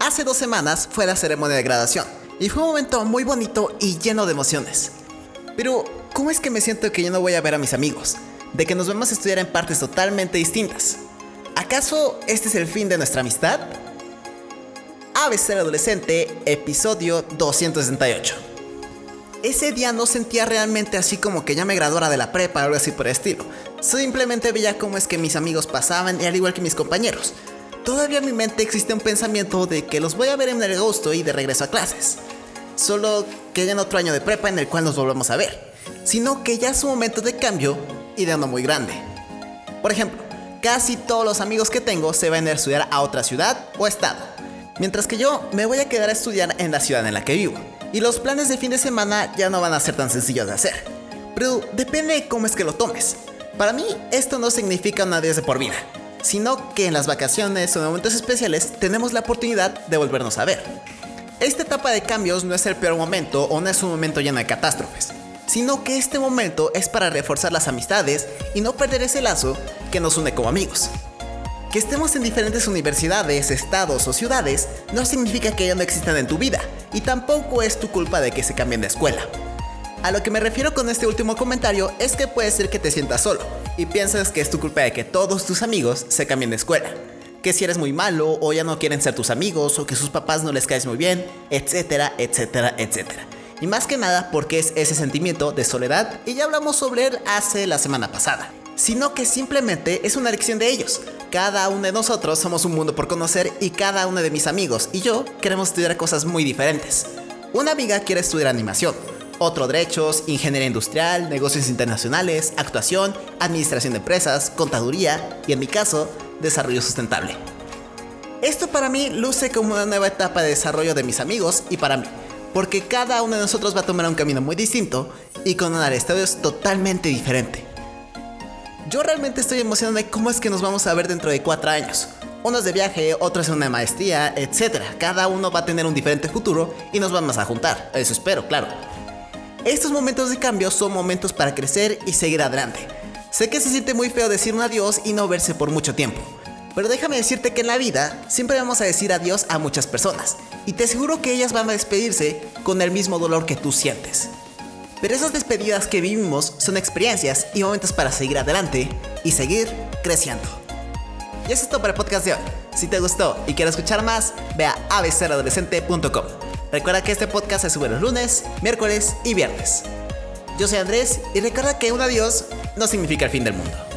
hace dos semanas fue la ceremonia de graduación y fue un momento muy bonito y lleno de emociones. Pero, ¿cómo es que me siento que yo no voy a ver a mis amigos? De que nos vamos a estudiar en partes totalmente distintas. ¿Acaso este es el fin de nuestra amistad? ABC Adolescente, episodio 268. Ese día no sentía realmente así como que ya me graduara de la prepa o algo así por el estilo. Simplemente veía cómo es que mis amigos pasaban y al igual que mis compañeros. Todavía en mi mente existe un pensamiento de que los voy a ver en el agosto y de regreso a clases. Solo que en otro año de prepa en el cual nos volvemos a ver. Sino que ya es un momento de cambio y de uno muy grande. Por ejemplo, casi todos los amigos que tengo se van a estudiar a otra ciudad o estado mientras que yo me voy a quedar a estudiar en la ciudad en la que vivo. Y los planes de fin de semana ya no van a ser tan sencillos de hacer. Pero depende de cómo es que lo tomes. Para mí, esto no significa una adiós de por vida, sino que en las vacaciones o en momentos especiales tenemos la oportunidad de volvernos a ver. Esta etapa de cambios no es el peor momento o no es un momento lleno de catástrofes, sino que este momento es para reforzar las amistades y no perder ese lazo que nos une como amigos. Que estemos en diferentes universidades, estados o ciudades no significa que ya no existan en tu vida, y tampoco es tu culpa de que se cambien de escuela. A lo que me refiero con este último comentario es que puede ser que te sientas solo y piensas que es tu culpa de que todos tus amigos se cambien de escuela. Que si eres muy malo o ya no quieren ser tus amigos o que sus papás no les caes muy bien, etcétera, etcétera, etcétera. Y más que nada porque es ese sentimiento de soledad y ya hablamos sobre él hace la semana pasada. Sino que simplemente es una lección de ellos, cada uno de nosotros somos un mundo por conocer y cada uno de mis amigos y yo queremos estudiar cosas muy diferentes. Una amiga quiere estudiar animación, otro derechos, ingeniería industrial, negocios internacionales, actuación, administración de empresas, contaduría y en mi caso, desarrollo sustentable. Esto para mí luce como una nueva etapa de desarrollo de mis amigos y para mí, porque cada uno de nosotros va a tomar un camino muy distinto y con un área de estudios totalmente diferente. Yo realmente estoy emocionado de cómo es que nos vamos a ver dentro de cuatro años. Unos de viaje, otros en una maestría, etc. Cada uno va a tener un diferente futuro y nos vamos a juntar. Eso espero, claro. Estos momentos de cambio son momentos para crecer y seguir adelante. Sé que se siente muy feo decir un adiós y no verse por mucho tiempo. Pero déjame decirte que en la vida siempre vamos a decir adiós a muchas personas. Y te aseguro que ellas van a despedirse con el mismo dolor que tú sientes. Pero esas despedidas que vivimos son experiencias y momentos para seguir adelante y seguir creciendo. Y eso es todo para el podcast de hoy. Si te gustó y quieres escuchar más, ve a. Recuerda que este podcast se sube los lunes, miércoles y viernes. Yo soy Andrés y recuerda que un adiós no significa el fin del mundo.